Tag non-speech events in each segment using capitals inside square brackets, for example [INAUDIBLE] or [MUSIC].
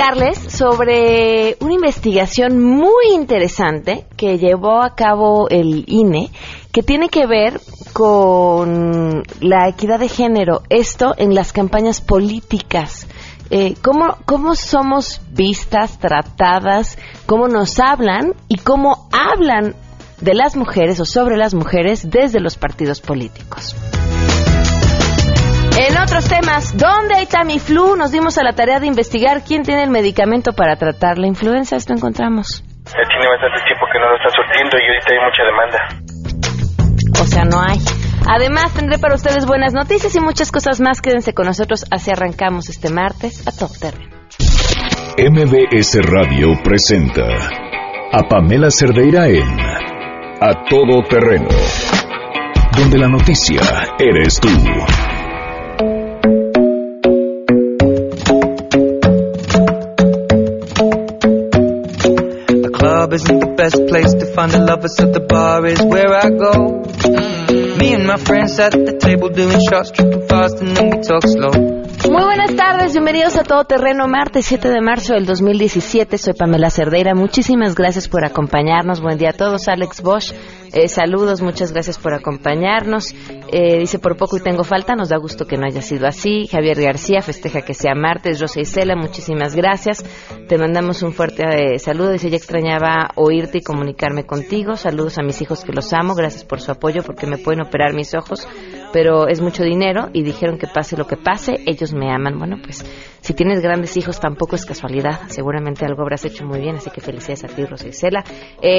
platicarles sobre una investigación muy interesante que llevó a cabo el INE que tiene que ver con la equidad de género, esto en las campañas políticas. Eh, ¿cómo, ¿Cómo somos vistas, tratadas, cómo nos hablan y cómo hablan de las mujeres o sobre las mujeres desde los partidos políticos? En otros temas, ¿dónde hay Tamiflu? Nos dimos a la tarea de investigar quién tiene el medicamento para tratar la influenza. Esto encontramos. Ya tiene bastante tiempo que no lo está surtiendo y ahorita hay mucha demanda. O sea, no hay. Además, tendré para ustedes buenas noticias y muchas cosas más. Quédense con nosotros. Así arrancamos este martes a todo terreno. MBS Radio presenta a Pamela Cerdeira en A Todo Terreno, donde la noticia eres tú. Best place to find the lovers, the bar is where I go. Me and my friends at the table doing shots, tripping fast, and then we talk slow. Muy buenas tardes, bienvenidos a Todo Terreno, martes 7 de marzo del 2017. Soy Pamela Cerdeira, muchísimas gracias por acompañarnos. Buen día a todos, Alex Bosch. Eh, saludos, muchas gracias por acompañarnos. Eh, dice, por poco y tengo falta, nos da gusto que no haya sido así. Javier García festeja que sea martes. Rosa Isela, muchísimas gracias. Te mandamos un fuerte eh, saludo. Dice, ya extrañaba oírte y comunicarme contigo. Saludos a mis hijos que los amo. Gracias por su apoyo porque me pueden operar mis ojos, pero es mucho dinero y dijeron que pase lo que pase, ellos me aman. Bueno, pues si tienes grandes hijos tampoco es casualidad. Seguramente algo habrás hecho muy bien, así que felicidades a ti, Rosa Isela.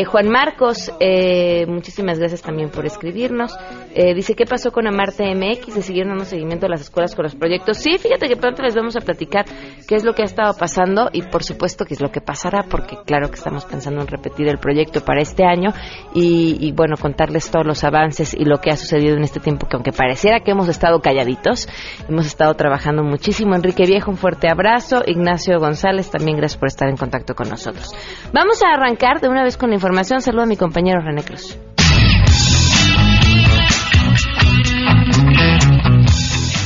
Juan Marcos, eh, muchísimas gracias también por escribirnos. Eh, dice, ¿qué pasó con Amarte MX? ¿Le siguieron dando seguimiento a las escuelas con los proyectos? Sí, fíjate que pronto les vamos a platicar qué es lo que ha estado pasando y por supuesto qué es lo que pasará, porque claro que estamos pensando en repetir el proyecto para este año y, y bueno, contarles todos los avances y lo que ha sucedido en este tiempo, que aunque pareciera que hemos estado calladitos, hemos estado trabajando muchísimo. Enrique Viejo, un fuerte abrazo. Ignacio González, también gracias por estar en contacto con nosotros. Vamos a arrancar de una vez con la información. Saludo a mi compañero René Cruz.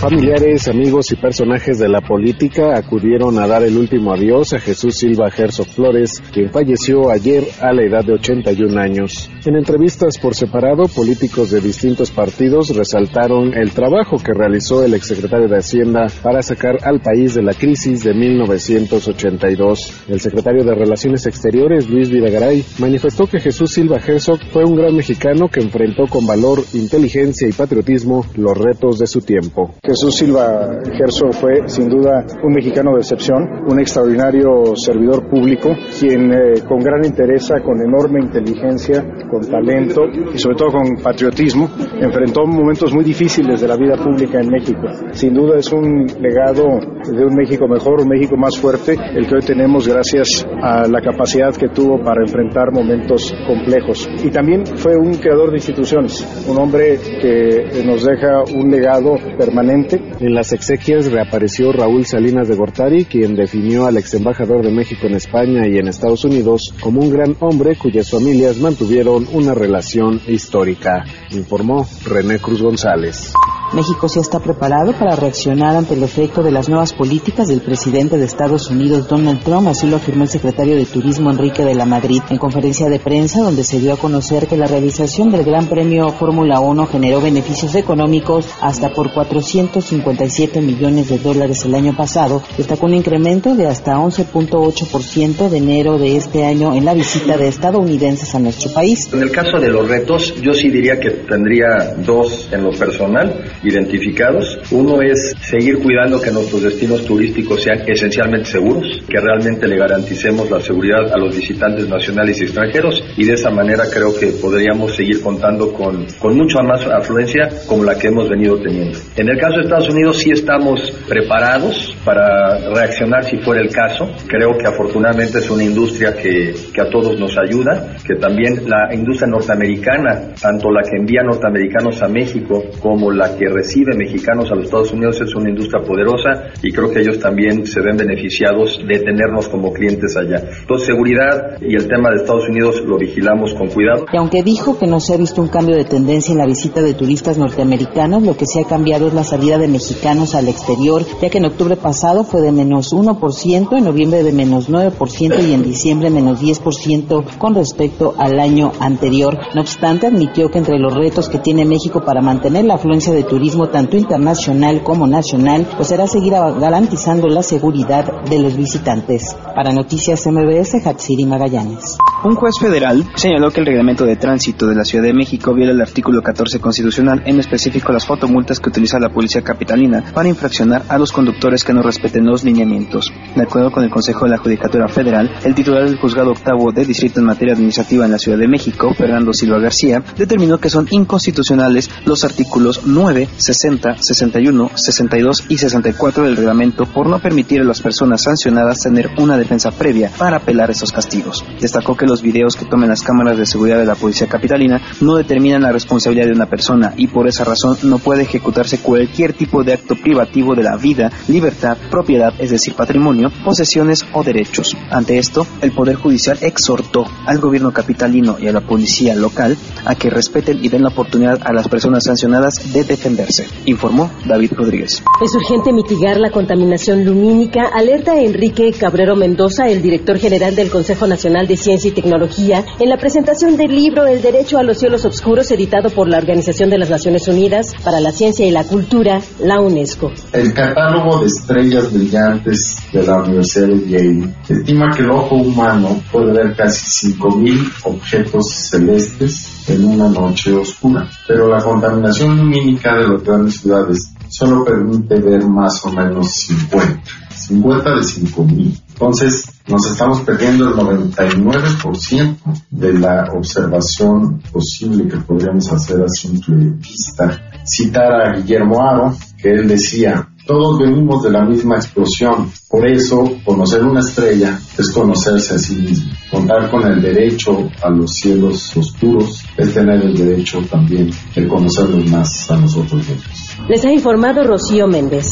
Familiares, amigos y personajes de la política acudieron a dar el último adiós a Jesús Silva Herzog Flores, quien falleció ayer a la edad de 81 años. En entrevistas por separado, políticos de distintos partidos resaltaron el trabajo que realizó el exsecretario de Hacienda para sacar al país de la crisis de 1982. El secretario de Relaciones Exteriores, Luis Vidagaray, manifestó que Jesús Silva Herzog fue un gran mexicano que enfrentó con valor, inteligencia y patriotismo los retos de su tiempo. Jesús Silva Herzog fue sin duda un mexicano de excepción, un extraordinario servidor público, quien eh, con gran interés, con enorme inteligencia, con talento y sobre todo con patriotismo, enfrentó momentos muy difíciles de la vida pública en México. Sin duda es un legado de un México mejor, un México más fuerte, el que hoy tenemos gracias a la capacidad que tuvo para enfrentar momentos complejos. Y también fue un creador de instituciones, un hombre que nos deja un legado permanente en las exequias reapareció Raúl Salinas de Gortari, quien definió al ex embajador de México en España y en Estados Unidos como un gran hombre cuyas familias mantuvieron una relación histórica, informó René Cruz González. México se está preparado para reaccionar ante el efecto de las nuevas políticas del presidente de Estados Unidos, Donald Trump, así lo afirmó el secretario de Turismo, Enrique de la Madrid, en conferencia de prensa donde se dio a conocer que la realización del Gran Premio Fórmula 1 generó beneficios económicos hasta por 457 millones de dólares el año pasado, destacó un incremento de hasta 11.8% de enero de este año en la visita de estadounidenses a nuestro país. En el caso de los retos, yo sí diría que tendría dos en lo personal identificados. Uno es seguir cuidando que nuestros destinos turísticos sean esencialmente seguros, que realmente le garanticemos la seguridad a los visitantes nacionales y extranjeros y de esa manera creo que podríamos seguir contando con, con mucha más afluencia como la que hemos venido teniendo. En el caso de Estados Unidos sí estamos preparados para reaccionar si fuera el caso. Creo que afortunadamente es una industria que, que a todos nos ayuda, que también la industria norteamericana, tanto la que envía norteamericanos a México como la que que recibe mexicanos a los Estados Unidos es una industria poderosa y creo que ellos también se ven beneficiados de tenernos como clientes allá. Entonces, seguridad y el tema de Estados Unidos lo vigilamos con cuidado. Y aunque dijo que no se ha visto un cambio de tendencia en la visita de turistas norteamericanos, lo que sí ha cambiado es la salida de mexicanos al exterior, ya que en octubre pasado fue de menos 1%, en noviembre de menos 9% y en diciembre menos 10% con respecto al año anterior. No obstante, admitió que entre los retos que tiene México para mantener la afluencia de turismo tanto internacional como nacional, pues será seguir garantizando la seguridad de los visitantes. Para Noticias MBS, Hatsiri Magallanes. Un juez federal señaló que el reglamento de tránsito de la Ciudad de México viola el artículo 14 constitucional, en específico las fotomultas que utiliza la policía capitalina para infraccionar a los conductores que no respeten los lineamientos. De acuerdo con el Consejo de la Judicatura Federal, el titular del juzgado octavo de distrito en materia administrativa en la Ciudad de México, Fernando Silva García, determinó que son inconstitucionales los artículos 9, 60, 61, 62 y 64 del reglamento por no permitir a las personas sancionadas tener una defensa previa para apelar esos castigos. Destacó que los videos que tomen las cámaras de seguridad de la policía capitalina no determinan la responsabilidad de una persona y por esa razón no puede ejecutarse cualquier tipo de acto privativo de la vida, libertad, propiedad, es decir, patrimonio, posesiones o derechos. Ante esto, el Poder Judicial exhortó al gobierno capitalino y a la policía local a que respeten y den la oportunidad a las personas sancionadas de defenderse, informó David Rodríguez. Es urgente mitigar la contaminación lumínica, alerta Enrique Cabrero Mendoza, el director general del Consejo Nacional de Ciencia y Tecnología, en la presentación del libro El Derecho a los Cielos Oscuros, editado por la Organización de las Naciones Unidas para la Ciencia y la Cultura, la UNESCO. El catálogo de estrellas brillantes de la Universidad de Yale estima que el ojo humano puede ver casi 5.000 objetos celestes en una noche oscura, pero la contaminación lumínica de las grandes ciudades solo permite ver más o menos 50, 50 de 5000. Entonces, nos estamos perdiendo el 99% de la observación posible que podríamos hacer a simple vista. Citar a Guillermo Aro, que él decía, todos venimos de la misma explosión, por eso conocer una estrella es conocerse a sí mismo. Contar con el derecho a los cielos oscuros es tener el derecho también de conocerlos más a nosotros mismos. Les ha informado Rocío Méndez.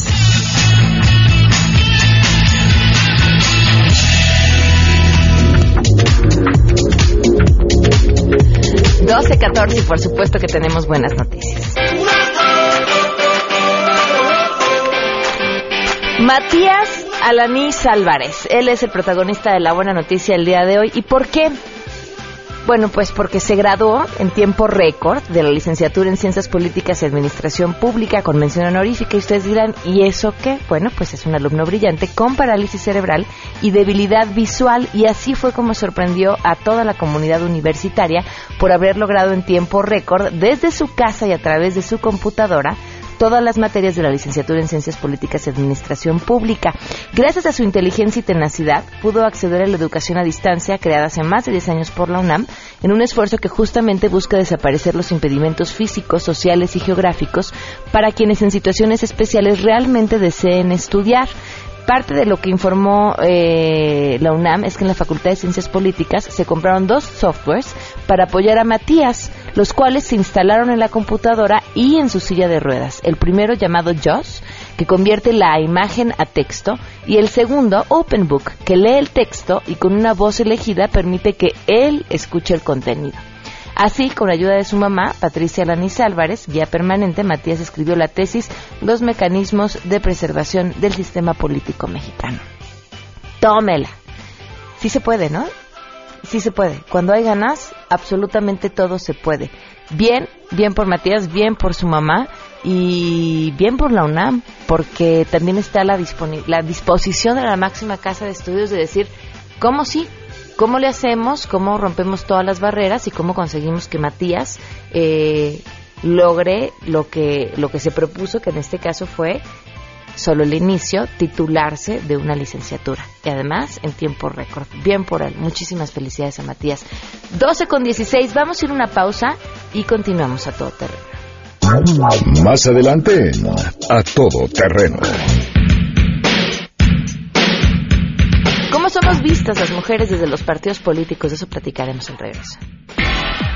Doce, catorce y por supuesto que tenemos buenas noticias. Matías Alanis Álvarez, él es el protagonista de la buena noticia el día de hoy. ¿Y por qué? Bueno, pues porque se graduó en tiempo récord de la licenciatura en Ciencias Políticas y Administración Pública con mención honorífica. Y ustedes dirán, ¿y eso qué? Bueno, pues es un alumno brillante con parálisis cerebral y debilidad visual. Y así fue como sorprendió a toda la comunidad universitaria por haber logrado en tiempo récord desde su casa y a través de su computadora todas las materias de la licenciatura en Ciencias Políticas y Administración Pública. Gracias a su inteligencia y tenacidad, pudo acceder a la educación a distancia creada hace más de 10 años por la UNAM, en un esfuerzo que justamente busca desaparecer los impedimentos físicos, sociales y geográficos para quienes en situaciones especiales realmente deseen estudiar. Parte de lo que informó eh, la UNAM es que en la Facultad de Ciencias Políticas se compraron dos softwares para apoyar a Matías, los cuales se instalaron en la computadora y en su silla de ruedas. El primero llamado JOS, que convierte la imagen a texto, y el segundo, OpenBook, que lee el texto y con una voz elegida permite que él escuche el contenido. Así, con la ayuda de su mamá, Patricia Lanis Álvarez, guía permanente, Matías escribió la tesis Los mecanismos de preservación del sistema político mexicano. Tómela. Sí se puede, ¿no? Sí se puede. Cuando hay ganas, absolutamente todo se puede. Bien, bien por Matías, bien por su mamá y bien por la UNAM, porque también está la, la disposición de la máxima casa de estudios de decir, ¿cómo sí? ¿Cómo le hacemos? ¿Cómo rompemos todas las barreras? ¿Y cómo conseguimos que Matías eh, logre lo que, lo que se propuso, que en este caso fue solo el inicio, titularse de una licenciatura. Y además en tiempo récord. Bien por él. Muchísimas felicidades a Matías. 12 con 16. Vamos a ir a una pausa y continuamos a todo terreno. Más adelante, a todo terreno. ¿Cómo somos vistas las mujeres desde los partidos políticos? De eso platicaremos en regreso.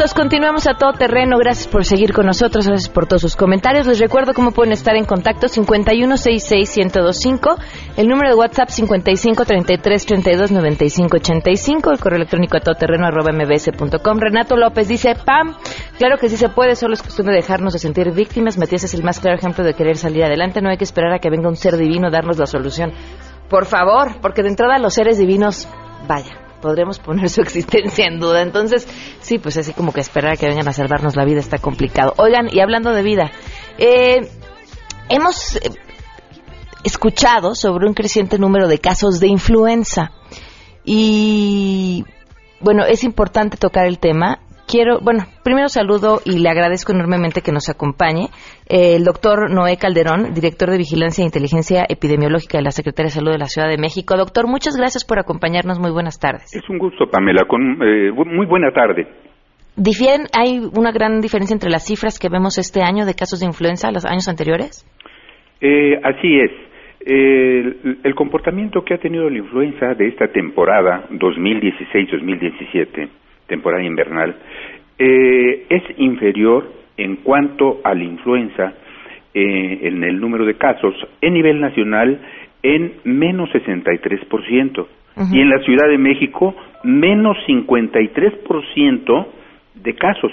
Minutos. Continuamos a todo terreno. Gracias por seguir con nosotros. Gracias por todos sus comentarios. Les recuerdo cómo pueden estar en contacto 5166125. El número de WhatsApp 5533329585. El correo electrónico a todoterreno arroba mbs.com. Renato López dice, Pam, claro que sí se puede. Solo es de dejarnos de sentir víctimas. Matías es el más claro ejemplo de querer salir adelante. No hay que esperar a que venga un ser divino a darnos la solución. Por favor, porque de entrada los seres divinos, vaya, podremos poner su [LAUGHS] existencia en duda. Entonces, sí, pues así como que esperar a que vengan a salvarnos la vida está complicado. Oigan, y hablando de vida, eh, hemos eh, escuchado sobre un creciente número de casos de influenza. Y bueno, es importante tocar el tema. Quiero, bueno, primero saludo y le agradezco enormemente que nos acompañe eh, el doctor Noé Calderón, director de Vigilancia e Inteligencia Epidemiológica de la Secretaría de Salud de la Ciudad de México. Doctor, muchas gracias por acompañarnos. Muy buenas tardes. Es un gusto, Pamela. Con, eh, muy buena tarde. ¿Difieren, hay una gran diferencia entre las cifras que vemos este año de casos de influenza a los años anteriores? Eh, así es. El, el comportamiento que ha tenido la influenza de esta temporada 2016-2017, temporada invernal, eh, es inferior en cuanto a la influenza eh, en el número de casos en nivel nacional en menos 63% y en la Ciudad de México menos 53% de casos.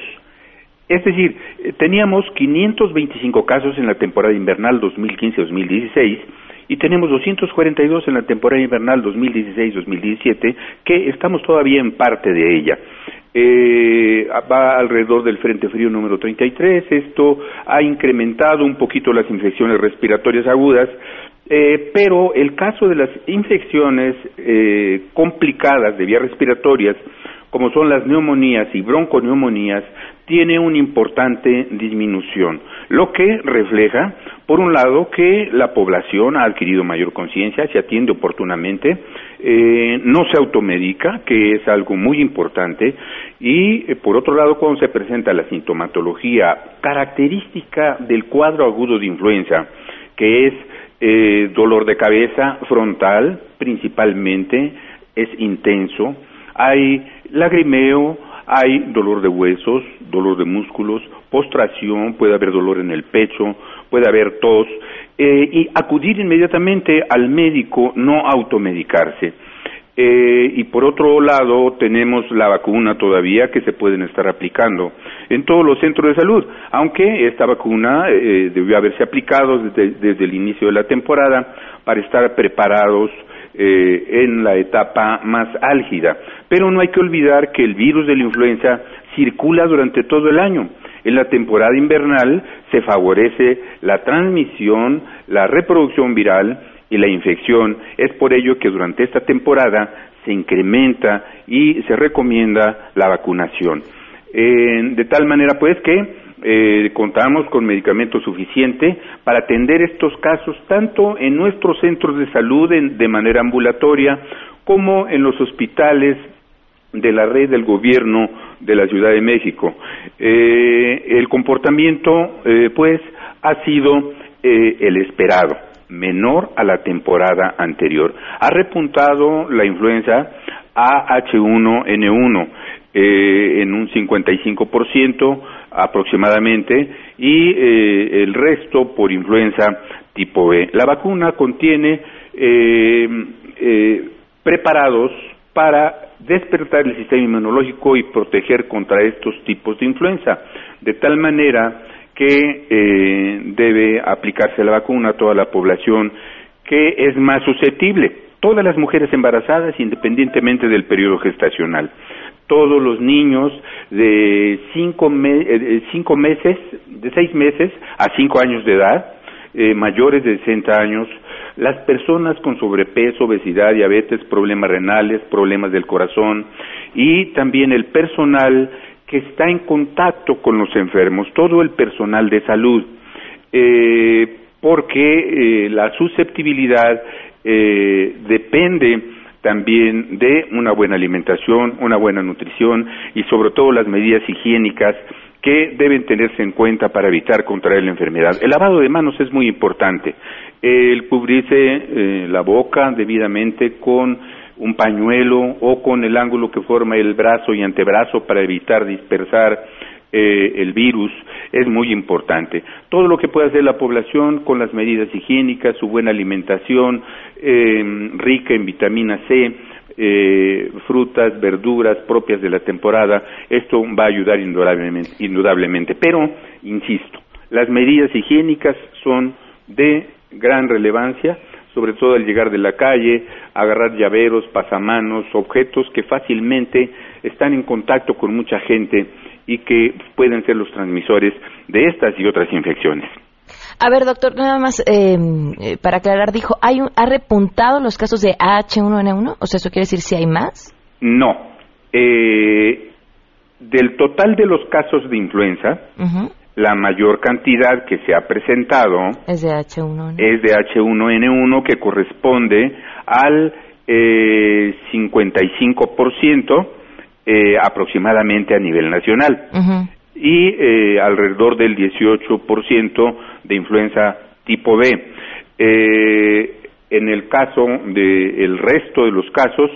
Es decir, eh, teníamos 525 casos en la temporada invernal 2015-2016 y tenemos 242 en la temporada invernal 2016-2017, que estamos todavía en parte de ella. Eh, va alrededor del Frente Frío número 33. Esto ha incrementado un poquito las infecciones respiratorias agudas, eh, pero el caso de las infecciones eh, complicadas de vías respiratorias, como son las neumonías y bronconeumonías, tiene una importante disminución, lo que refleja, por un lado, que la población ha adquirido mayor conciencia, se atiende oportunamente, eh, no se automedica, que es algo muy importante, y eh, por otro lado, cuando se presenta la sintomatología característica del cuadro agudo de influenza, que es eh, dolor de cabeza frontal, principalmente, es intenso, hay lagrimeo, hay dolor de huesos, dolor de músculos, postración, puede haber dolor en el pecho, puede haber tos, eh, y acudir inmediatamente al médico, no automedicarse. Eh, y por otro lado, tenemos la vacuna todavía que se pueden estar aplicando en todos los centros de salud, aunque esta vacuna eh, debió haberse aplicado desde el inicio de la temporada para estar preparados eh, en la etapa más álgida. Pero no hay que olvidar que el virus de la influenza circula durante todo el año. En la temporada invernal se favorece la transmisión, la reproducción viral y la infección. Es por ello que durante esta temporada se incrementa y se recomienda la vacunación. Eh, de tal manera pues que eh, contamos con medicamento suficiente para atender estos casos tanto en nuestros centros de salud en- de manera ambulatoria como en los hospitales de la red del gobierno de la Ciudad de México. Eh, el comportamiento, eh, pues, ha sido eh, el esperado, menor a la temporada anterior. Ha repuntado la influenza AH1N1 eh, en un 55% aproximadamente y eh, el resto por influenza tipo B. La vacuna contiene eh, eh, preparados para despertar el sistema inmunológico y proteger contra estos tipos de influenza, de tal manera que eh, debe aplicarse la vacuna a toda la población que es más susceptible, todas las mujeres embarazadas independientemente del periodo gestacional. Todos los niños de cinco, me- eh, cinco meses, de seis meses a cinco años de edad, eh, mayores de 60 años, las personas con sobrepeso, obesidad, diabetes, problemas renales, problemas del corazón y también el personal que está en contacto con los enfermos, todo el personal de salud, eh, porque eh, la susceptibilidad depende también de una buena alimentación, una buena nutrición y sobre todo las medidas higiénicas que deben tenerse en cuenta para evitar contraer la enfermedad. El lavado de manos es muy importante. El cubrirse eh, la boca debidamente con un pañuelo o con el ángulo que forma el brazo y antebrazo para evitar dispersar eh, el virus es muy importante. Todo lo que puede hacer la población con las medidas higiénicas, su buena alimentación eh, rica en vitamina C, eh, frutas, verduras propias de la temporada, esto va a ayudar indudablemente, indudablemente. Pero, insisto, las medidas higiénicas son de gran relevancia, sobre todo al llegar de la calle, agarrar llaveros, pasamanos, objetos que fácilmente están en contacto con mucha gente y que pueden ser los transmisores de estas y otras infecciones. A ver, doctor, nada más eh, eh, para aclarar, dijo, ¿hay un- ¿ha repuntado los casos de H1N1? O sea, ¿eso quiere decir si hay más? No. Eh, del total de los casos de influenza, la mayor cantidad que se ha presentado Es de H1N1. es de H1N1 que corresponde al eh, 55% eh, aproximadamente a nivel nacional y eh, alrededor del 18% de influenza tipo B. Eh, en el caso del resto de los casos,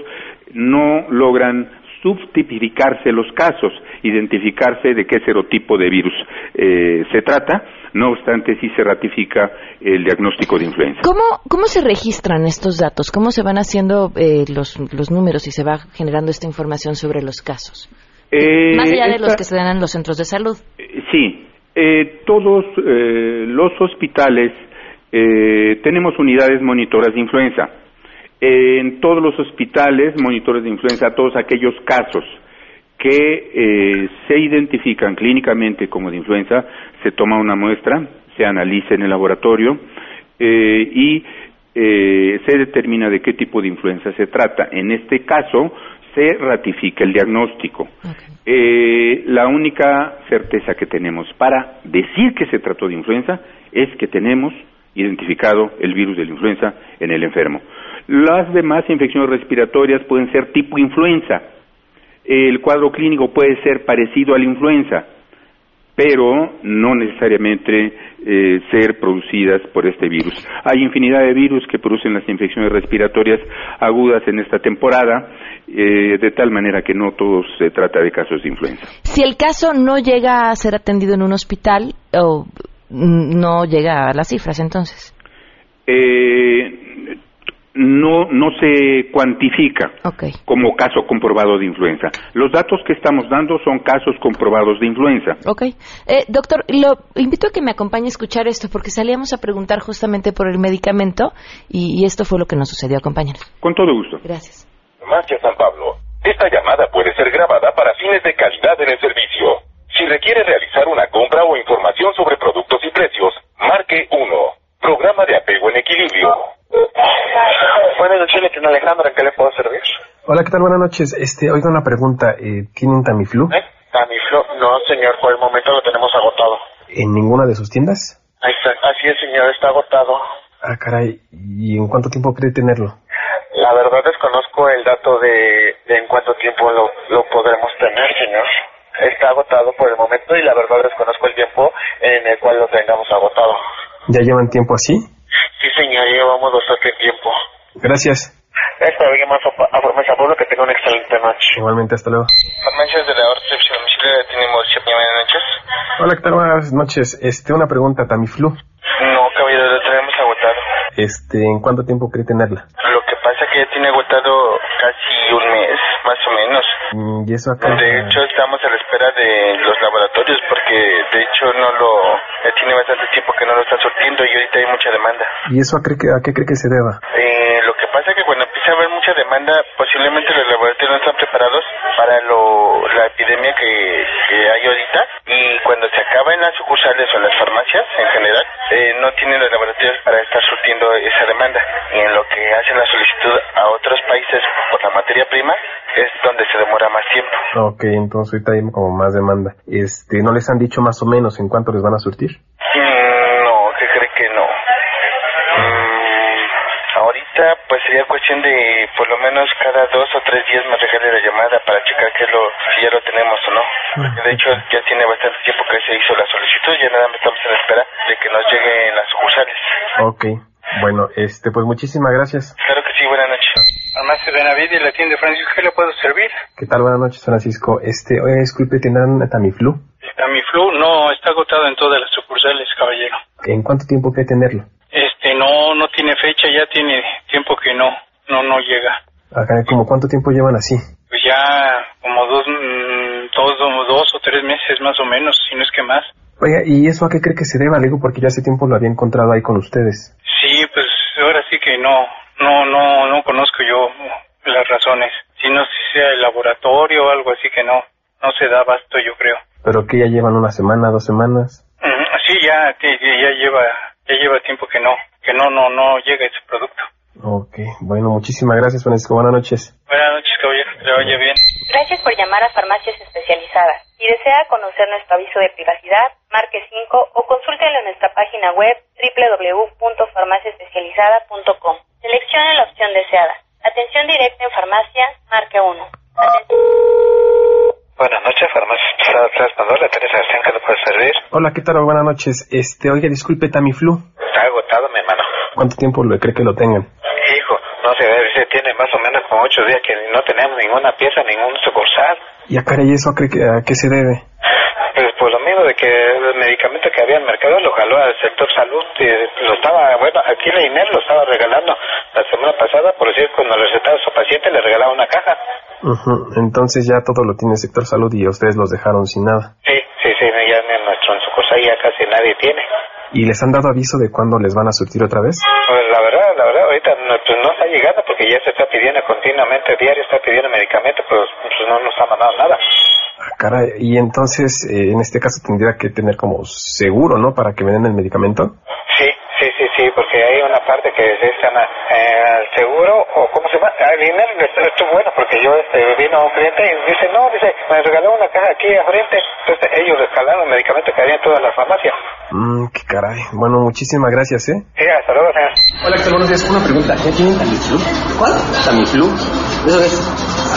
no logran subtipificarse los casos, identificarse de qué serotipo de virus eh, se trata, no obstante sí se ratifica el diagnóstico de influenza. ¿Cómo, ¿Cómo se registran estos datos? ¿Cómo se van haciendo eh, los, los números y se va generando esta información sobre los casos? Eh, Más allá de los que se dan en los centros de salud. Sí, eh, todos eh, los hospitales eh, tenemos unidades monitoras de influenza. En todos los hospitales, monitores de influenza, todos aquellos casos que eh, se identifican clínicamente como de influenza, se toma una muestra, se analiza en el laboratorio eh, y eh, se determina de qué tipo de influenza se trata. En este caso, se ratifica el diagnóstico. Eh, la única certeza que tenemos para decir que se trató de influenza es que tenemos identificado el virus de la influenza en el enfermo. Las demás infecciones respiratorias pueden ser tipo influenza. El cuadro clínico puede ser parecido a la influenza, pero no necesariamente eh, ser producidas por este virus. Hay infinidad de virus que producen las infecciones respiratorias agudas en esta temporada, eh, de tal manera que no todo se trata de casos de influenza. Si el caso no llega a ser atendido en un hospital, mm, no llega a las cifras, entonces. Eh, no, no se cuantifica como caso comprobado de influenza. Los datos que estamos dando son casos comprobados de influenza. Ok. Eh, doctor, lo invito a que me acompañe a escuchar esto, porque salíamos a preguntar justamente por el medicamento y, y esto fue lo que nos sucedió. Acompáñanos. Con todo gusto. Gracias. Farmacia San Pablo. Esta llamada puede ser grabada para fines de calidad en el servicio. Si requiere realizar una compra o información sobre productos y precios, marque 1. Programa de apego en equilibrio. Buenas noches, Letín Alejandro, ¿en qué le puedo servir? Hola, ¿qué tal? Buenas noches. Este, oiga una pregunta. Eh, ¿Tienen Tamiflu ¿Eh? Tamiflu, no señor, por el momento lo tenemos agotado. en ninguna de sus tiendas? Está. Así es señor, está agotado. Ah, caray. ¿Y en cuánto tiempo cree tenerlo? La verdad desconozco el dato de, de en cuánto tiempo lo, lo podremos tener señor. Está agotado por el momento y la verdad desconozco el tiempo en el cual lo tengamos agotado. ¿Ya llevan tiempo así? Sí señor, llevamos bastante tiempo. Gracias. Es más a Farmacia Pueblo que tenga una excelente noche. Igualmente, hasta luego. Farmacias de la recepción domicilio tenemos buenas noches. Hola, ¿qué tal? Buenas noches. Este, una pregunta. Tamiflu. No, caballero, lo tenemos agotado. Este, ¿en cuánto tiempo cree tenerla? Lo que pasa que ya tiene agotado casi un mes, más o menos. Mm, ¿Y eso acá? De hecho, estamos a la espera de los laboratorios porque, de hecho, no lo... Ya tiene bastante tiempo que no lo está surtiendo y ahorita hay mucha demanda. ¿Y eso a, cree que- a qué cree que se deba? Eh, lo mucha demanda, posiblemente los laboratorios no están preparados para lo, la epidemia que, que hay ahorita y cuando se acaba en las sucursales o las farmacias en general, eh, no tienen los laboratorios para estar surtiendo esa demanda y en lo que hacen la solicitud a otros países por la materia prima es donde se demora más tiempo. Ok, entonces ahorita hay como más demanda. Este, ¿no les han dicho más o menos en cuánto les van a surtir? Mm, ahorita pues sería cuestión de por lo menos cada dos o tres días me regale la llamada para checar que lo, si ya lo tenemos o no. Porque de hecho ya tiene bastante tiempo que se hizo la solicitud, ya nada más estamos en espera de que nos lleguen las sucursales. Ok, bueno, este, pues muchísimas gracias. Claro que sí, buenas noches. Farmacia Benavides, la tienda Francisco, ¿qué le puedo servir? ¿Qué tal? Buenas noches, Francisco. Este, oye, disculpe, ¿tendrán Tamiflu? Tamiflu no, está agotado en todas las sucursales, caballero. ¿En cuánto tiempo que tenerlo? No, no tiene fecha, ya tiene tiempo que no, no, no llega. Acá, ¿como cuánto tiempo llevan así? Pues ya como dos, mm, dos, dos o tres meses más o menos, si no es que más. Oiga, ¿y eso a qué cree que se deba? Le digo porque ya hace tiempo lo había encontrado ahí con ustedes. Sí, pues ahora sí que no, no, no, no conozco yo las razones. Si no si sea el laboratorio o algo así que no, no se da abasto yo creo. ¿Pero que ya llevan una semana, dos semanas? Sí, ya, ya lleva, ya lleva tiempo que no, que no, no, no llega ese producto. Ok, bueno, muchísimas gracias, Francisco. Buenas noches. Buenas noches, caballero, que vaya bien. Gracias por llamar a Farmacias Especializadas. Si desea conocer nuestro aviso de privacidad, marque 5 o consúltelo en nuestra página web www.farmaciaespecializada.com. Seleccione la opción deseada. Atención directa en farmacia, marque 1. Buenas noches, farmacia Pandora, Teresa García, ¿qué le puede servir? Hola, ¿qué tal? Buenas noches. Este, oiga, disculpe, Tamiflu. Está agotado, mi hermano. ¿Cuánto tiempo lo cree que lo tengan? Hijo, no sé, se tiene más o menos como ocho días que no tenemos ninguna pieza, ningún sucursal. ¿Y a cara y eso a, qué se debe? Pues por lo mismo de que el medicamento que había en el mercado lo jaló al sector salud y lo estaba, bueno, aquí la INER lo estaba regalando la semana pasada, por decir, cuando le recetaba a su paciente le regalaba una caja. Ujú, Entonces ya todo lo tiene el sector salud y ustedes los dejaron sin nada. Sí, sí, sí, ya en nuestro en sucursal ya casi nadie tiene. ¿Y les han dado aviso de cuándo les van a surtir otra vez? Pues la verdad, la verdad, ahorita no, pues porque ya se está pidiendo continuamente, diario está pidiendo medicamento, pues, pues no nos ha mandado nada. Ah, Caray, y entonces eh, en este caso tendría que tener como seguro, ¿no? Para que me den el medicamento. Sí, sí, sí, sí, porque hay una parte que se llama eh, seguro, o ¿cómo se llama? Ah, El INER estuvo estuvo bueno porque yo este, vino a un cliente y dice, no, dice, me regaló una caja aquí a frente. Entonces ellos les jalaron el medicamento que había en todas las farmacias. Mmm, qué caray. Bueno, muchísimas gracias, ¿eh? Sí, hasta luego, señor. Hola, Axel, buenos días. Una pregunta. ¿Ya tienen Tamiflu? ¿Cuál? Tamiflu. ¿Eso es?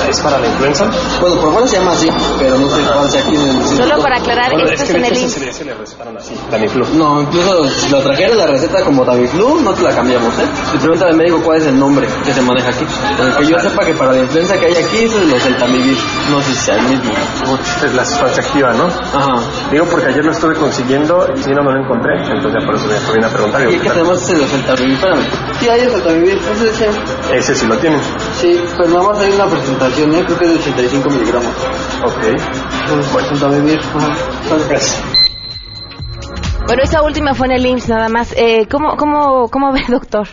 ¿Es para la influenza? Bueno, por bueno se llama así, pero no sé cuál sea aquí en el Solo para aclarar, Bueno, esto es es que en el se le, se le recetaron así, Tamiflu. No, incluso lo trajeron la receta como Tamiflu, no te la cambiamos, ¿eh? Le pregunta al médico cuál es el nombre que se maneja aquí. Porque yo sepa que para la influenza que hay aquí es los del Tamivir. No sé si sea el mismo. Es la sustancia activa, ¿no? Ajá. Digo porque ayer lo estuve consiguiendo y si no, no lo encontré. Entonces ya por eso me vine a preguntar. Y es que ¿qué tenemos ese los del Tamivir. Espérame. Sí, hay el Tamivir. Ese es el- Ese sí lo tienen. Sí, pero nada más hay una presentación, ¿eh? Creo que es de 85 miligramos. Ok. Pues el Tamivir. Ajá. Gracias. Bueno, esa última fue en el IMSS nada más. Eh, ¿cómo, cómo, ¿Cómo ve, doctor?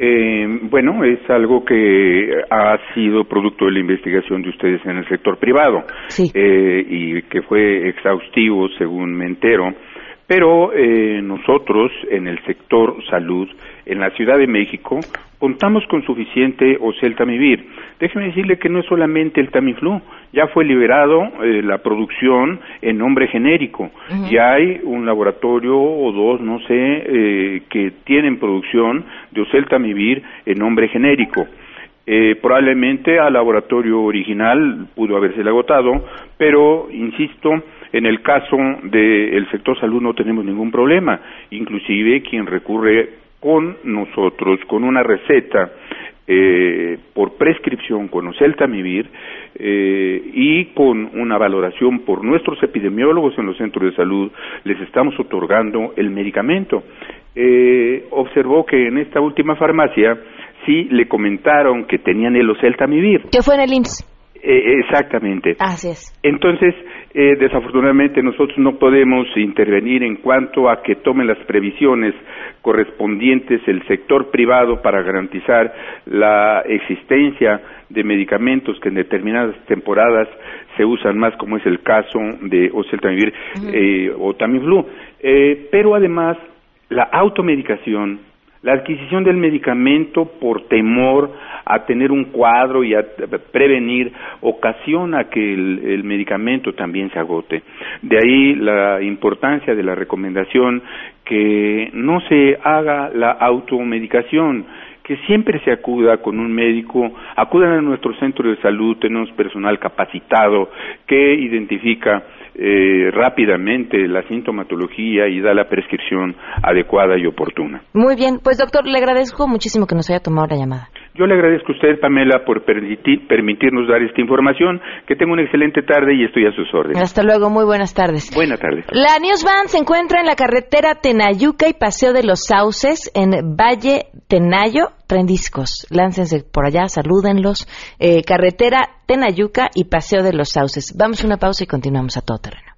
Eh, bueno, es algo que ha sido producto de la investigación de ustedes en el sector privado eh, y que fue exhaustivo, según me entero. Pero eh, nosotros, en el sector salud, en la Ciudad de México, contamos con suficiente Oseltamivir. Déjeme decirle que no es solamente el Tamiflu, ya fue liberado eh, la producción en nombre genérico. Y hay un laboratorio o dos, no sé, eh, que tienen producción de Oseltamivir en nombre genérico. Eh, probablemente al laboratorio original pudo haberse agotado, pero insisto, en el caso del sector salud no tenemos ningún problema. Inclusive quien recurre con nosotros con una receta eh, por prescripción con Oseltamivir eh, y con una valoración por nuestros epidemiólogos en los centros de salud, les estamos otorgando el medicamento. Eh, observó que en esta última farmacia sí le comentaron que tenían el Oseltamivir. ¿Qué fue en el IMSS? Eh, exactamente. Así es. Entonces, eh, desafortunadamente nosotros no podemos intervenir en cuanto a que tomen las previsiones correspondientes el sector privado para garantizar la existencia de medicamentos que en determinadas temporadas se usan más, como es el caso de oseltamivir eh, o Tamiflu. Eh, pero además, la automedicación, la adquisición del medicamento por temor a tener un cuadro y a prevenir ocasiona que el, el, medicamento también se agote. De ahí la importancia de la recomendación que no se haga la automedicación que siempre se acuda con un médico, acudan a nuestro centro de salud, tenemos personal capacitado que identifica eh, rápidamente la sintomatología y da la prescripción adecuada y oportuna. Muy bien, pues doctor, le agradezco muchísimo que nos haya tomado la llamada. Yo le agradezco a usted, Pamela, por permitir, permitirnos dar esta información. Que tenga una excelente tarde y estoy a sus órdenes. Hasta luego, muy buenas tardes. Buenas tardes. La News Van se encuentra en la carretera Tenayuca y Paseo de los Sauces, en Valle Tenayo, Tren Discos. Láncense por allá, salúdenlos. Eh, carretera Tenayuca y Paseo de los Sauces. Vamos a una pausa y continuamos a todo terreno.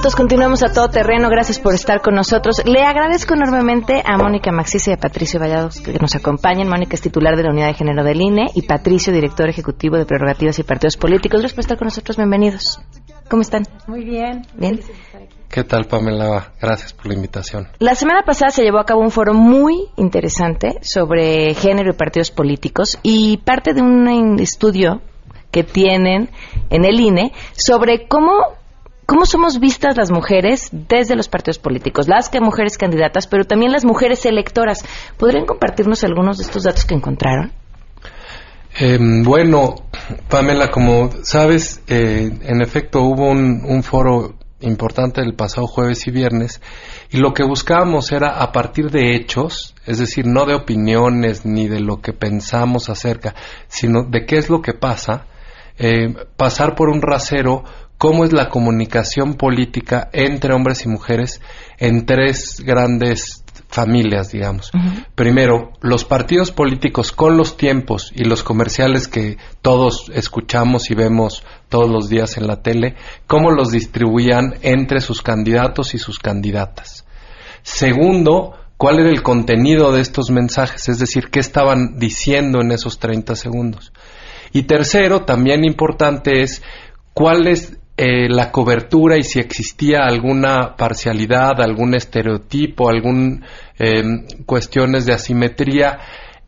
Minutos, continuamos a todo terreno. Gracias por estar con nosotros. Le agradezco enormemente a Mónica Maxis y a Patricio Vallados que nos acompañen. Mónica es titular de la Unidad de Género del INE y Patricio, director ejecutivo de Prerrogativas y Partidos Políticos. Gracias por estar con nosotros. Bienvenidos. ¿Cómo están? Muy bien. Bien. ¿Qué tal, Pamela? Gracias por la invitación. La semana pasada se llevó a cabo un foro muy interesante sobre género y partidos políticos y parte de un estudio que tienen en el INE sobre cómo cómo somos vistas las mujeres desde los partidos políticos, las que mujeres candidatas, pero también las mujeres electoras. ¿Podrían compartirnos algunos de estos datos que encontraron? Eh, bueno, Pamela, como sabes, eh, en efecto hubo un, un foro importante el pasado jueves y viernes y lo que buscábamos era a partir de hechos, es decir, no de opiniones ni de lo que pensamos acerca, sino de qué es lo que pasa, eh, pasar por un rasero cómo es la comunicación política entre hombres y mujeres en tres grandes familias, digamos. Primero, los partidos políticos con los tiempos y los comerciales que todos escuchamos y vemos todos los días en la tele, cómo los distribuían entre sus candidatos y sus candidatas. Segundo, cuál era el contenido de estos mensajes, es decir, qué estaban diciendo en esos 30 segundos. Y tercero, también importante es cuál es eh, la cobertura y si existía alguna parcialidad, algún estereotipo, algún eh, cuestiones de asimetría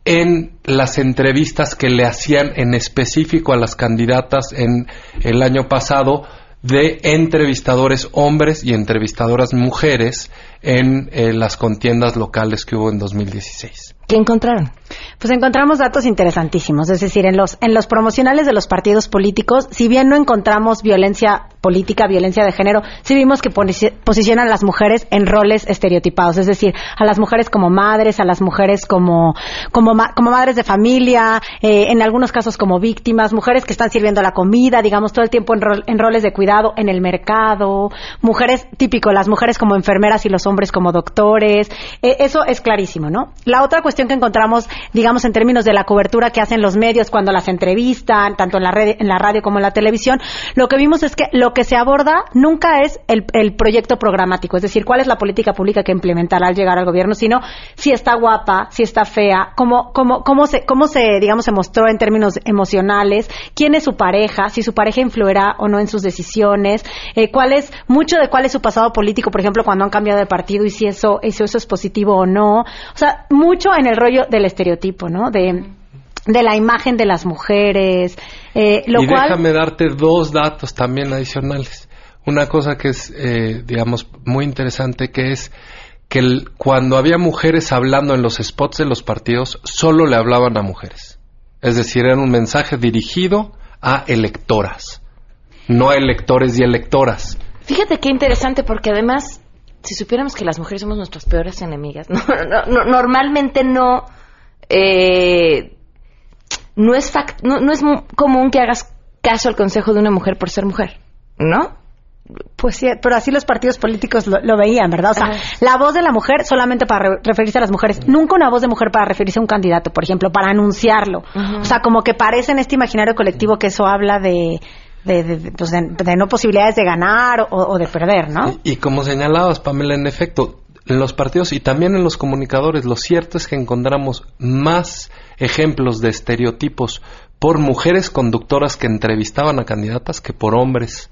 en las entrevistas que le hacían en específico a las candidatas en el año pasado de entrevistadores hombres y entrevistadoras mujeres en eh, las contiendas locales que hubo en 2016. ¿Qué encontraron? Pues encontramos datos interesantísimos, es decir, en los en los promocionales de los partidos políticos, si bien no encontramos violencia política, violencia de género, sí vimos que posicionan a las mujeres en roles estereotipados, es decir, a las mujeres como madres, a las mujeres como como, ma como madres de familia, eh, en algunos casos como víctimas, mujeres que están sirviendo la comida, digamos todo el tiempo en, en roles de cuidado en el mercado, mujeres típico, las mujeres como enfermeras y los hombres como doctores, eh, eso es clarísimo, ¿no? La otra cuestión que encontramos, digamos, en términos de la cobertura que hacen los medios cuando las entrevistan, tanto en la, red, en la radio como en la televisión, lo que vimos es que lo que se aborda nunca es el, el proyecto programático, es decir, cuál es la política pública que implementará al llegar al gobierno, sino si está guapa, si está fea, cómo, cómo, cómo, se, cómo se, digamos, se mostró en términos emocionales, quién es su pareja, si su pareja influirá o no en sus decisiones, eh, cuál es, mucho de cuál es su pasado político, por ejemplo, cuando han cambiado de partido y si eso, si eso es positivo o no. O sea, mucho en el rollo del estereotipo, ¿no? De, de la imagen de las mujeres, eh, lo y cual... déjame darte dos datos también adicionales. una cosa que es, eh, digamos, muy interesante, que es que el- cuando había mujeres hablando en los spots de los partidos, solo le hablaban a mujeres. Es decir, era un mensaje dirigido a electoras, no a electores y electoras. Fíjate qué interesante, porque además, si supiéramos que las mujeres somos nuestras peores enemigas, [LAUGHS] no, no, no, normalmente no, eh, no es no, no es común que hagas caso al consejo de una mujer por ser mujer, ¿no? Pues sí, pero así los partidos políticos lo, lo veían, ¿verdad? O sea, la voz de la mujer solamente para re- referirse a las mujeres, nunca una voz de mujer para referirse a un candidato, por ejemplo, para anunciarlo. O sea, como que parece en este imaginario colectivo que eso habla de, de, de- de, pues de- de no posibilidades de ganar o, o de perder, ¿no? Y como señalabas, Pamela, en efecto, en los partidos y también en los comunicadores, lo cierto es que encontramos más ejemplos de estereotipos por mujeres conductoras que entrevistaban a candidatas que por hombres.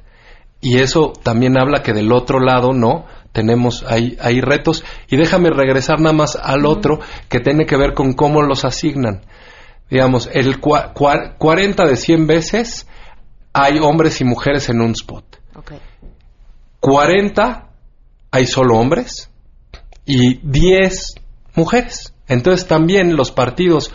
Y eso también habla que del otro lado, ¿no? Tenemos ahí, hay retos. Y déjame regresar nada más al otro que tiene que ver con cómo los asignan. Digamos, el cua- cua- 40 de 100 veces hay hombres y mujeres en un spot. 40 hay solo hombres y 10 mujeres. Entonces también los partidos,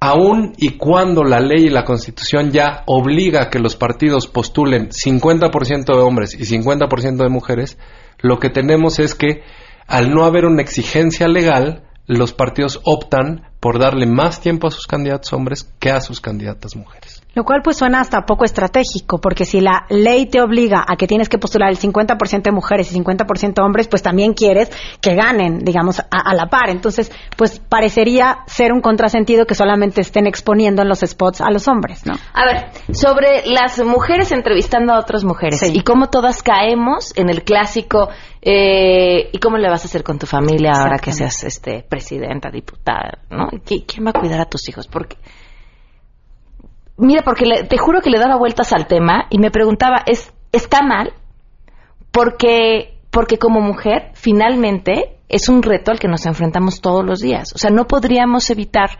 aun y cuando la ley y la constitución ya obliga a que los partidos postulen 50% de hombres y 50% de mujeres, lo que tenemos es que al no haber una exigencia legal, los partidos optan por darle más tiempo a sus candidatos hombres que a sus candidatas mujeres. Lo cual pues suena hasta poco estratégico, porque si la ley te obliga a que tienes que postular el 50% de mujeres y 50% hombres, pues también quieres que ganen, digamos, a, a la par. Entonces, pues parecería ser un contrasentido que solamente estén exponiendo en los spots a los hombres, ¿no? A ver, sobre las mujeres entrevistando a otras mujeres y cómo todas caemos en el clásico eh, y cómo le vas a hacer con tu familia ahora que seas este presidenta, diputada, ¿no? ¿Qui- ¿Quién va a cuidar a tus hijos? Porque mira, porque le- te juro que le daba vueltas al tema y me preguntaba, ¿es está mal? Porque porque como mujer finalmente es un reto al que nos enfrentamos todos los días. O sea, no podríamos evitar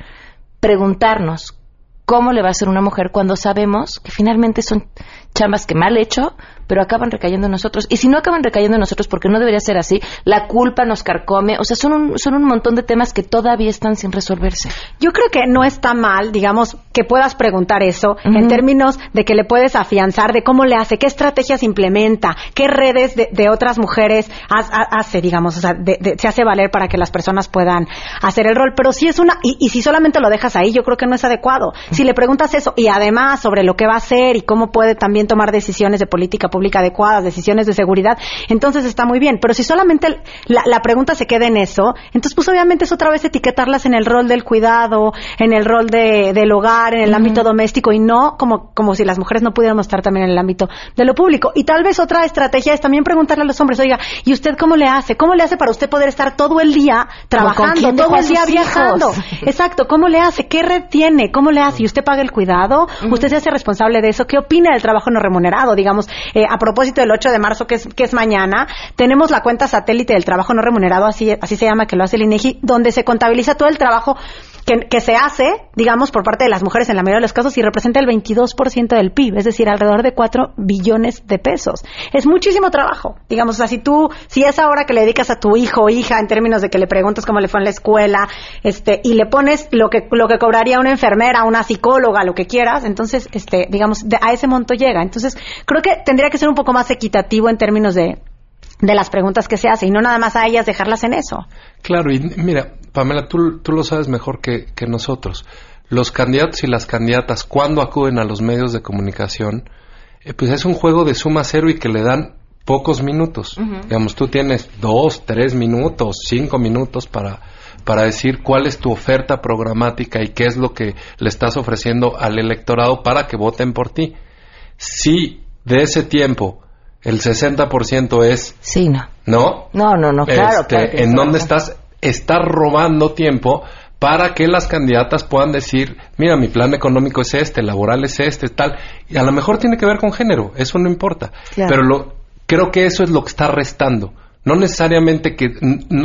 preguntarnos cómo le va a ser una mujer cuando sabemos que finalmente son chambas que mal hecho, pero acaban recayendo en nosotros. Y si no acaban recayendo en nosotros, porque no debería ser así, la culpa nos carcome. O sea, son un, son un montón de temas que todavía están sin resolverse. Yo creo que no está mal, digamos, que puedas preguntar eso en términos de que le puedes afianzar de cómo le hace, qué estrategias implementa, qué redes de, de otras mujeres ha- ha- hace, digamos, o sea, de- de- se hace valer para que las personas puedan hacer el rol. Pero si es una, y, y si solamente lo dejas ahí, yo creo que no es adecuado. Si le preguntas eso y además sobre lo que va a hacer y cómo puede también tomar decisiones de política pública adecuadas, decisiones de seguridad, entonces está muy bien. Pero si solamente la, la pregunta se queda en eso, entonces pues obviamente es otra vez etiquetarlas en el rol del cuidado, en el rol de, del hogar, en el ámbito doméstico y no como, como si las mujeres no pudiéramos estar también en el ámbito de lo público. Y tal vez otra estrategia es también preguntarle a los hombres, oiga, ¿y usted cómo le hace? ¿Cómo le hace para usted poder estar todo el día trabajando, todo el día viajando? hijos? [LAUGHS] Exacto, ¿cómo le hace? ¿Qué red tiene? ¿Cómo le hace? ¿Y usted paga el cuidado? ¿Usted se hace responsable de eso? ¿Qué opina del trabajo no remunerado? Digamos, eh, a propósito del 8 de marzo, que es, que es mañana, tenemos la cuenta satélite del trabajo no remunerado, así, así se llama, que lo hace el INEGI, donde se contabiliza todo el trabajo que, que se hace, digamos, por parte de las mujeres en la mayoría de los casos y representa el 22% del PIB, es decir, alrededor de 4 billones de pesos. Es muchísimo trabajo. Digamos, o sea, si tú, si es ahora que le dedicas a tu hijo o hija en términos de que le preguntas cómo le fue en la escuela, este, y le pones lo que, lo que cobraría una enfermera, una psicóloga, lo que quieras, entonces, este, digamos, de- a ese monto llega. Entonces, creo que tendría que ser un poco más equitativo en términos de, de las preguntas que se hacen y no nada más a ellas dejarlas en eso. Claro, y mira, Pamela, tú, tú lo sabes mejor que, que nosotros. Los candidatos y las candidatas, cuando acuden a los medios de comunicación, eh, pues es un juego de suma cero y que le dan pocos minutos. Digamos, tú tienes dos, tres minutos, cinco minutos para, para decir cuál es tu oferta programática y qué es lo que le estás ofreciendo al electorado para que voten por ti. Si de ese tiempo el 60% es... Sí, no. ¿No? No, no, no, claro. Este, claro que en sí. donde estás, estás robando tiempo para que las candidatas puedan decir, mira, mi plan económico es este, laboral es este, tal, y a lo mejor tiene que ver con género, eso no importa, Claro. pero lo, creo que eso es lo que está restando, no necesariamente que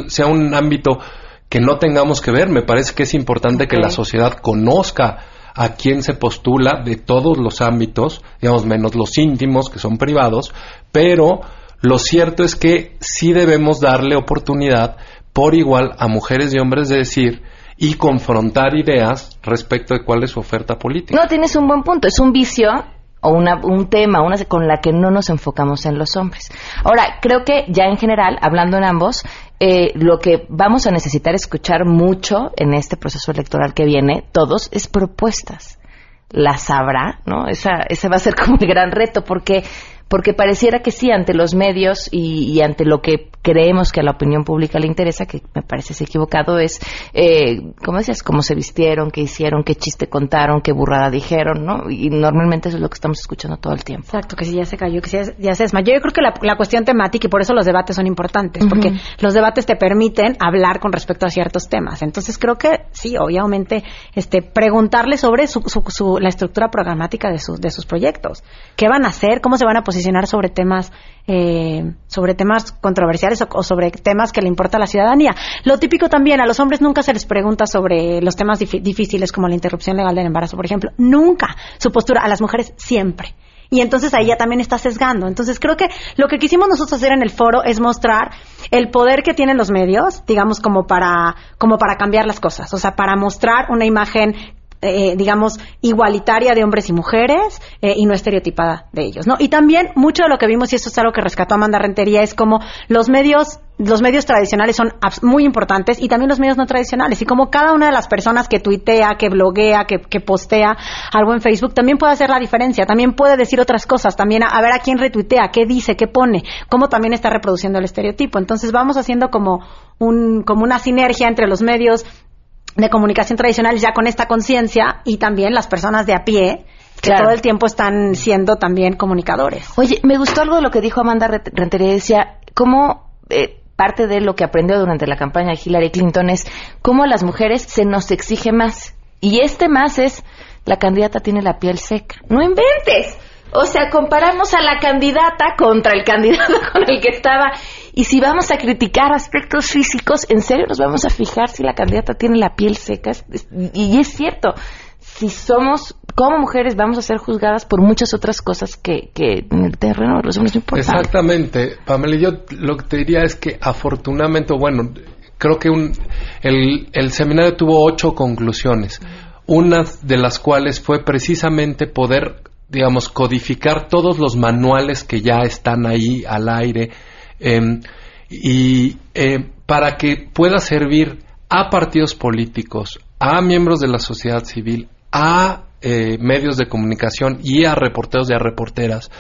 sea un ámbito que no tengamos que ver, me parece que es importante que la sociedad conozca a quién se postula de todos los ámbitos, digamos, menos los íntimos, que son privados, pero lo cierto es que sí debemos darle oportunidad por igual a mujeres y hombres de decir y confrontar ideas respecto de cuál es su oferta política. No, tienes un buen punto. Es un vicio o una, un tema, una con la que no nos enfocamos en los hombres. Ahora, creo que ya en general, hablando en ambos, eh, lo que vamos a necesitar escuchar mucho en este proceso electoral que viene, todos, es propuestas. Las habrá, ¿no? Esa, ese va a ser como el gran reto, porque porque pareciera que sí, ante los medios y, ante lo que creemos que a la opinión pública le interesa, que me parece equivocado, es, eh, ¿cómo decías? Cómo se vistieron, qué hicieron, qué chiste contaron, qué burrada dijeron, ¿no? Y normalmente eso es lo que estamos escuchando todo el tiempo. Exacto, que si ya se cayó, que si ya, se desmayó. Yo creo que la, cuestión temática, y por eso los debates son importantes, porque los debates te permiten hablar con respecto a ciertos temas. Entonces creo que sí, obviamente, este, preguntarle sobre su, su, la estructura programática de, de sus proyectos. ¿Qué van a hacer? ¿Cómo se van a posicionar? sobre temas eh, sobre temas controversiales o, sobre temas que le importa a la ciudadanía. Lo típico también, a los hombres nunca se les pregunta sobre los temas difíciles como la interrupción legal del embarazo, por ejemplo. Nunca. Su postura a las mujeres siempre. Y entonces ahí ya también está sesgando. Entonces creo que lo que quisimos nosotros hacer en el foro es mostrar el poder que tienen los medios, digamos, como para, como para cambiar las cosas. O sea, para mostrar una imagen eh, digamos, igualitaria de hombres y mujeres eh, y no estereotipada de ellos, ¿no? Y también mucho de lo que vimos, y eso es algo que rescató Amanda Rentería, es como los medios los medios tradicionales son muy importantes y también los medios no tradicionales. Y como cada una de las personas que tuitea, que bloguea, que, que, postea algo en Facebook, también puede hacer la diferencia, también puede decir otras cosas, también a, ver a quién retuitea, qué dice, qué pone, cómo también está reproduciendo el estereotipo. Entonces vamos haciendo como, un, como una sinergia entre los medios de comunicación tradicional ya con esta conciencia y también las personas de a pie que todo el tiempo están siendo también comunicadores. Oye, me gustó algo de lo que dijo Amanda Rentería, decía, cómo eh, parte de lo que aprendió durante la campaña de Hillary Clinton es cómo a las mujeres se nos exige más. Y este más es, la candidata tiene la piel seca. No inventes. O sea, comparamos a la candidata contra el candidato [LAUGHS] con el que estaba y si vamos a criticar aspectos físicos, ¿en serio nos vamos a fijar si la candidata tiene la piel seca? Y es cierto, si somos como mujeres vamos a ser juzgadas por muchas otras cosas que, que en el terreno de los hombres no. Exactamente, Pamela, yo lo que te diría es que afortunadamente, bueno, creo que un, el, el seminario tuvo ocho conclusiones, una de las cuales fue precisamente poder, digamos, codificar todos los manuales que ya están ahí al aire, Em, y eh, para que pueda servir a partidos políticos, a miembros de la sociedad civil, a eh, medios de comunicación y a reporteros y a reporteras,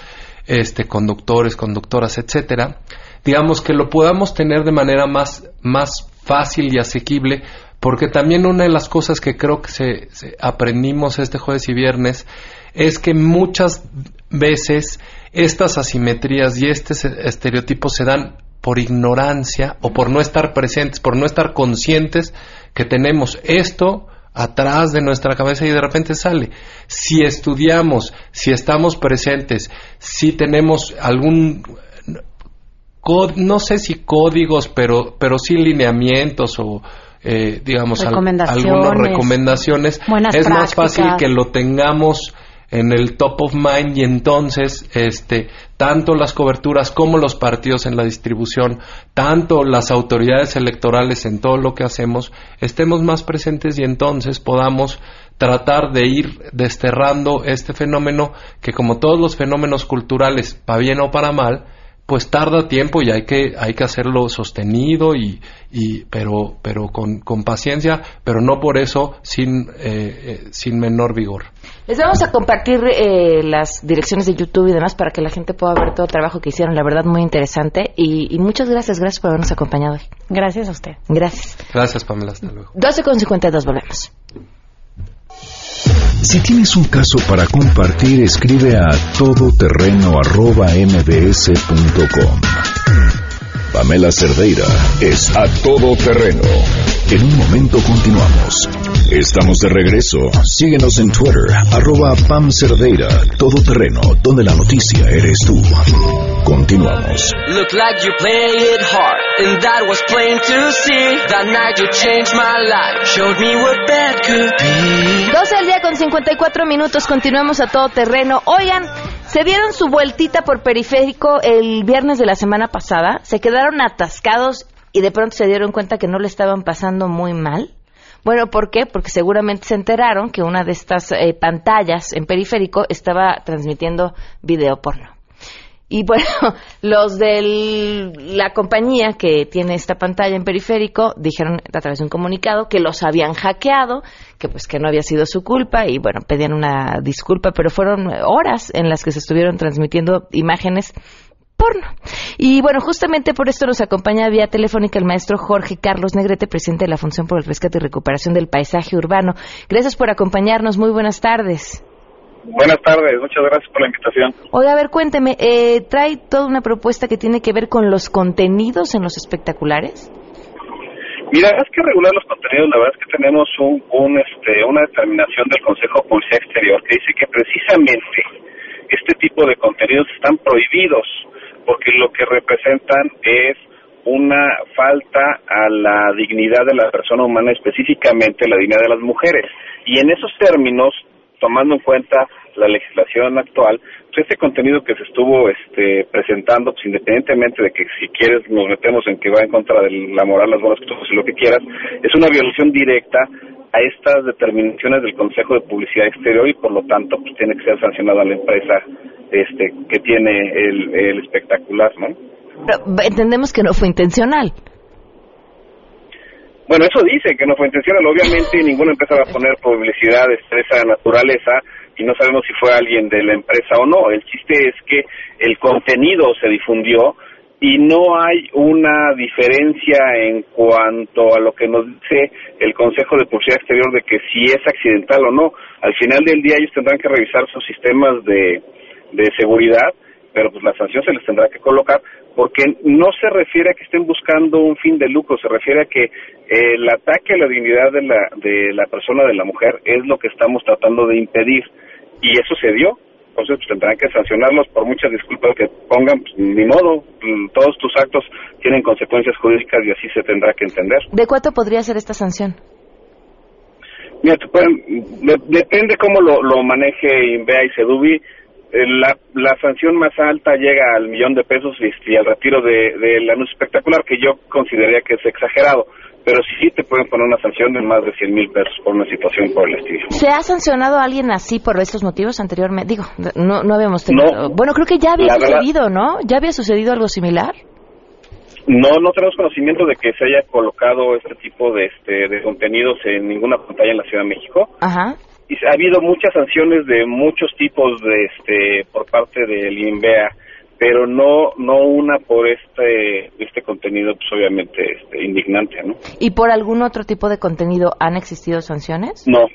este, conductores, conductoras, etcétera, digamos que lo podamos tener de manera más, más fácil y asequible, porque también una de las cosas que creo que se aprendimos este jueves y viernes es que muchas veces estas asimetrías y estos estereotipos se dan por ignorancia o por no estar presentes, por no estar conscientes que tenemos esto atrás de nuestra cabeza y de repente sale. Si estudiamos, si estamos presentes, si tenemos algún no sé si códigos, pero pero sí lineamientos o eh, digamos algunas recomendaciones, es más fácil que lo tengamos en el top of mind y entonces este tanto las coberturas como los partidos en la distribución, tanto las autoridades electorales en todo lo que hacemos, estemos más presentes y entonces podamos tratar de ir desterrando este fenómeno que como todos los fenómenos culturales, para bien o para mal, pues tarda tiempo y hay que hay que hacerlo sostenido y, y pero pero con, con, paciencia pero no por eso sin eh, eh, sin menor vigor. Les vamos a compartir eh, las direcciones de YouTube y demás para que la gente pueda ver todo el trabajo que hicieron la verdad muy interesante y, y muchas gracias gracias por habernos acompañado hoy. Gracias a usted. Gracias. Gracias Pamela hasta luego. 12 con 52 volvemos si tienes un caso para compartir, escribe a todoterreno.mbs.com. Pamela Cerdeira es a todoterreno. En un momento continuamos. Estamos de regreso. Síguenos en Twitter, arroba Pam Cerdeira, todo terreno, donde la noticia eres tú. Continuamos. Look like you played it hard, and that was plain to see. That night you changed my life, showed me what bad could be. 12 al día con 54 minutos, continuamos a todo terreno. Oigan, se dieron su vueltita por periférico el viernes de la semana pasada, se quedaron atascados y de pronto se dieron cuenta que no le estaban pasando muy mal. Bueno, ¿por qué? Porque seguramente se enteraron que una de estas eh, pantallas en periférico estaba transmitiendo video porno. Y bueno, [LAUGHS] los de la compañía que tiene esta pantalla en periférico dijeron a través de un comunicado que los habían hackeado, que pues que no había sido su culpa y bueno, pedían una disculpa, pero fueron horas en las que se estuvieron transmitiendo imágenes porno. Y bueno, justamente por esto nos acompaña vía telefónica el maestro Jorge Carlos Negrete, presidente de la Función por el Rescate y Recuperación del Paisaje Urbano. Gracias por acompañarnos. Muy buenas tardes. Buenas tardes, muchas gracias por la invitación. Oiga, a ver, cuénteme, eh, ¿trae toda una propuesta que tiene que ver con los contenidos en los espectaculares? Mira, es que regular los contenidos, la verdad es que tenemos un, un, este, una determinación del Consejo de Publicidad Exterior que dice que precisamente este tipo de contenidos están prohibidos porque lo que representan es una falta a la dignidad de la persona humana, específicamente la dignidad de las mujeres. Y en esos términos, tomando en cuenta la legislación actual, pues este contenido que se estuvo este, presentando, pues independientemente de que si quieres nos metemos en que va en contra de la moral, las buenas costumbres y lo que quieras, es una violación directa a estas determinaciones del Consejo de Publicidad Exterior y por lo tanto pues tiene que ser sancionada la empresa este que tiene el, el espectacular, ¿no? Pero entendemos que no fue intencional. Bueno, eso dice que no fue intencional. Obviamente [LAUGHS] ninguna empresa va a poner publicidad de esa naturaleza y no sabemos si fue alguien de la empresa o no. El chiste es que el contenido se difundió y no hay una diferencia en cuanto a lo que nos dice el Consejo de Publicidad Exterior de que si es accidental o no. Al final del día ellos tendrán que revisar sus sistemas de, de seguridad, pero pues la sanción se les tendrá que colocar porque no se refiere a que estén buscando un fin de lucro, se refiere a que el ataque a la dignidad de la, de la persona, de la mujer, es lo que estamos tratando de impedir. Y eso se dio. Entonces pues, tendrán que sancionarlos por muchas disculpas que pongan, pues, ni modo, todos tus actos tienen consecuencias jurídicas y así se tendrá que entender. ¿De cuánto podría ser esta sanción? Mira, depende cómo lo, lo maneje INVEA y SEDUBI eh, la, la sanción más alta llega al millón de pesos y, al retiro del de, anuncio espectacular, que yo consideraría que es exagerado. Pero sí te pueden poner una sanción de más de 100 mil pesos por una situación por el estilo. ¿Se ha sancionado a alguien así por estos motivos anteriormente? Digo, no, no habíamos tenido... bueno, creo que ya había sucedido, ¿no? ¿Ya había sucedido algo similar? No, no tenemos conocimiento de que se haya colocado este tipo de, este, de contenidos en ninguna pantalla en la Ciudad de México. Ajá ha habido muchas sanciones de muchos tipos de este por parte del INVEA pero no no una por este este contenido pues obviamente este, indignante no y por algún otro tipo de contenido han existido sanciones no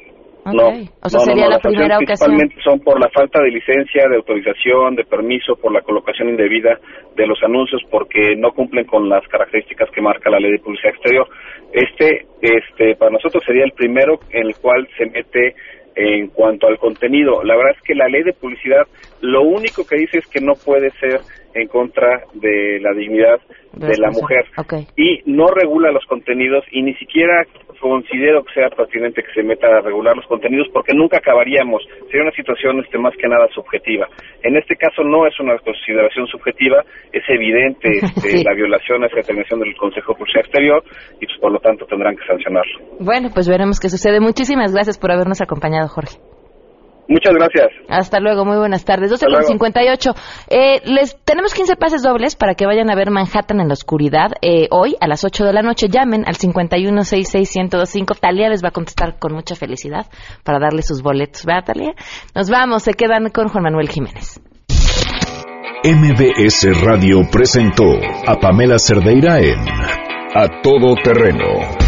no, o sea, sería la primera ocasión. Principalmente son por la falta de licencia, de autorización, de permiso, por la colocación indebida de los anuncios, porque no cumplen con las características que marca la ley de publicidad exterior. Este, este, para nosotros sería el primero en el cual se mete en cuanto al contenido. La verdad es que la ley de publicidad lo único que dice es que no puede ser en contra de la dignidad de la mujer. Y no regula los contenidos y ni siquiera considero que sea pertinente que se meta a regular los contenidos porque nunca acabaríamos. Sería una situación este, más que nada subjetiva. En este caso no es una consideración subjetiva, es evidente [LAUGHS] este, la violación a esa determinación del Consejo de Exterior y pues, por lo tanto tendrán que sancionarlo. Bueno, pues veremos qué sucede. Muchísimas gracias por habernos acompañado, Jorge. Muchas gracias. Hasta luego, muy buenas tardes. 12 con 58. Eh, les tenemos 15 pases dobles para que vayan a ver Manhattan en la oscuridad. Eh, hoy a las 8 de la noche llamen al 5166125. Talia les va a contestar con mucha felicidad para darle sus boletos. ¿Verdad, Talia? Nos vamos, se quedan con Juan Manuel Jiménez. MBS Radio presentó a Pamela Cerdeira en A Todo Terreno